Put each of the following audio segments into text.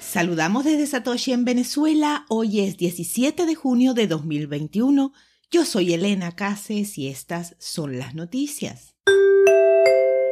Saludamos desde Satoshi en Venezuela. Hoy es 17 de junio de 2021. Yo soy Elena Cases y estas son las noticias.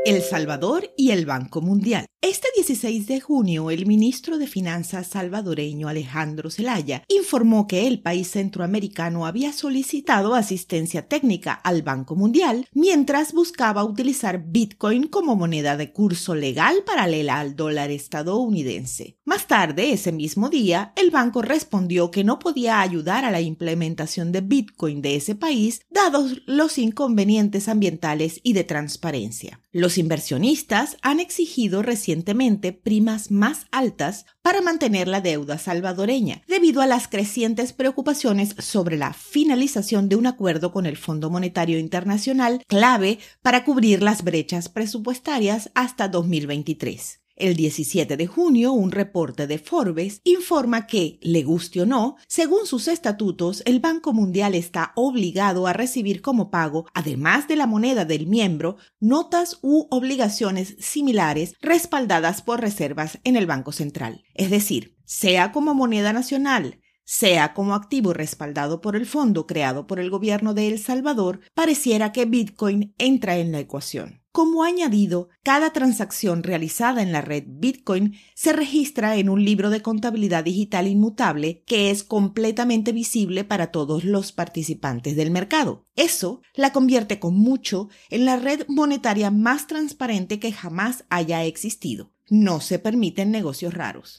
El Salvador y el Banco Mundial. Este 16 de junio, el ministro de Finanzas salvadoreño Alejandro Zelaya informó que el país centroamericano había solicitado asistencia técnica al Banco Mundial mientras buscaba utilizar Bitcoin como moneda de curso legal paralela al dólar estadounidense. Más tarde, ese mismo día, el banco respondió que no podía ayudar a la implementación de Bitcoin de ese país dados los inconvenientes ambientales y de transparencia. Los inversionistas han exigido recientemente primas más altas para mantener la deuda salvadoreña, debido a las crecientes preocupaciones sobre la finalización de un acuerdo con el Fondo Monetario Internacional clave para cubrir las brechas presupuestarias hasta 2023. El 17 de junio, un reporte de Forbes informa que, le guste o no, según sus estatutos, el Banco Mundial está obligado a recibir como pago, además de la moneda del miembro, notas u obligaciones similares respaldadas por reservas en el Banco Central. Es decir, sea como moneda nacional, sea como activo respaldado por el fondo creado por el gobierno de El Salvador, pareciera que Bitcoin entra en la ecuación. Como añadido, cada transacción realizada en la red Bitcoin se registra en un libro de contabilidad digital inmutable que es completamente visible para todos los participantes del mercado. Eso la convierte con mucho en la red monetaria más transparente que jamás haya existido. No se permiten negocios raros.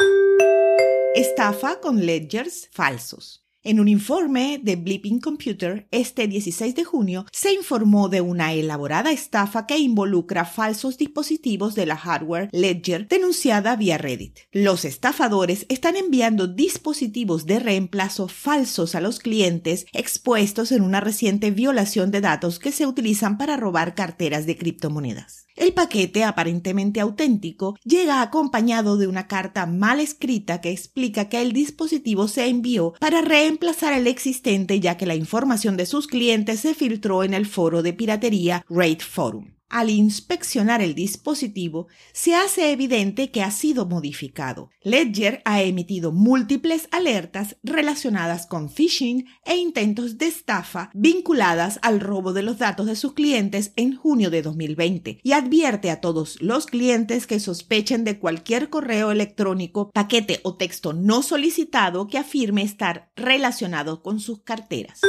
Estafa con ledgers falsos. En un informe de Blipping Computer, este 16 de junio, se informó de una elaborada estafa que involucra falsos dispositivos de la hardware Ledger denunciada vía Reddit. Los estafadores están enviando dispositivos de reemplazo falsos a los clientes expuestos en una reciente violación de datos que se utilizan para robar carteras de criptomonedas. El paquete, aparentemente auténtico, llega acompañado de una carta mal escrita que explica que el dispositivo se envió para reemplazar el existente ya que la información de sus clientes se filtró en el foro de piratería Raid Forum. Al inspeccionar el dispositivo, se hace evidente que ha sido modificado. Ledger ha emitido múltiples alertas relacionadas con phishing e intentos de estafa vinculadas al robo de los datos de sus clientes en junio de 2020 y advierte a todos los clientes que sospechen de cualquier correo electrónico, paquete o texto no solicitado que afirme estar relacionado con sus carteras.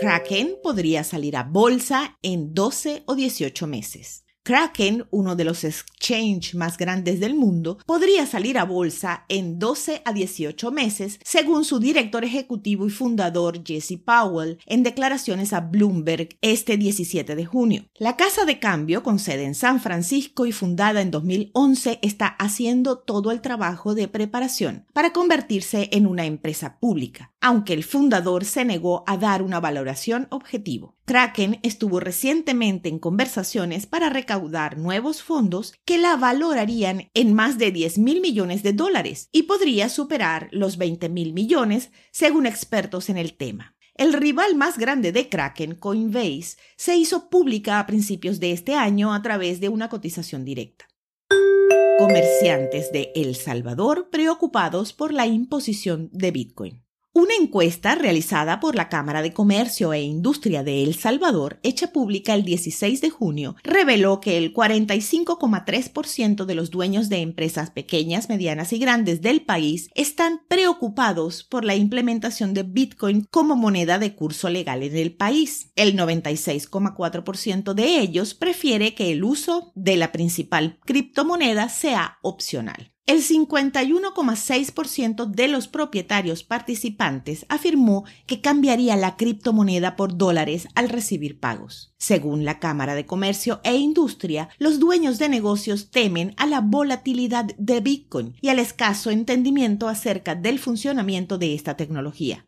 Kraken podría salir a bolsa en 12 o 18 meses. Kraken, uno de los exchange más grandes del mundo, podría salir a bolsa en 12 a 18 meses, según su director ejecutivo y fundador Jesse Powell en declaraciones a Bloomberg este 17 de junio. La casa de cambio, con sede en San Francisco y fundada en 2011, está haciendo todo el trabajo de preparación para convertirse en una empresa pública, aunque el fundador se negó a dar una valoración objetivo. Kraken estuvo recientemente en conversaciones para nuevos fondos que la valorarían en más de 10 mil millones de dólares y podría superar los 20 mil millones según expertos en el tema. El rival más grande de Kraken, Coinbase, se hizo pública a principios de este año a través de una cotización directa. Comerciantes de El Salvador preocupados por la imposición de Bitcoin. Una encuesta realizada por la Cámara de Comercio e Industria de El Salvador, hecha pública el 16 de junio, reveló que el 45,3% de los dueños de empresas pequeñas, medianas y grandes del país están preocupados por la implementación de Bitcoin como moneda de curso legal en el país. El 96,4% de ellos prefiere que el uso de la principal criptomoneda sea opcional. El 51,6% de los propietarios participantes afirmó que cambiaría la criptomoneda por dólares al recibir pagos. Según la Cámara de Comercio e Industria, los dueños de negocios temen a la volatilidad de Bitcoin y al escaso entendimiento acerca del funcionamiento de esta tecnología.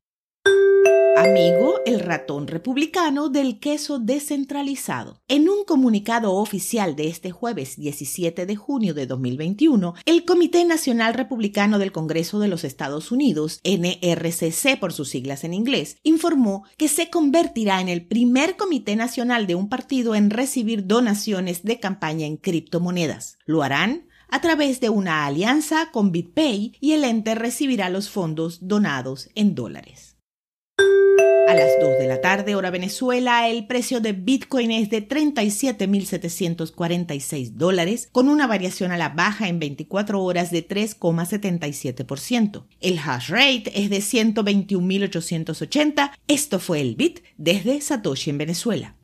Amigo, el ratón republicano del queso descentralizado. En un comunicado oficial de este jueves 17 de junio de 2021, el Comité Nacional Republicano del Congreso de los Estados Unidos, NRCC por sus siglas en inglés, informó que se convertirá en el primer comité nacional de un partido en recibir donaciones de campaña en criptomonedas. Lo harán a través de una alianza con BitPay y el ente recibirá los fondos donados en dólares. A las 2 de la tarde, hora Venezuela, el precio de Bitcoin es de 37.746 dólares, con una variación a la baja en 24 horas de 3,77%. El hash rate es de 121.880. Esto fue el Bit desde Satoshi en Venezuela.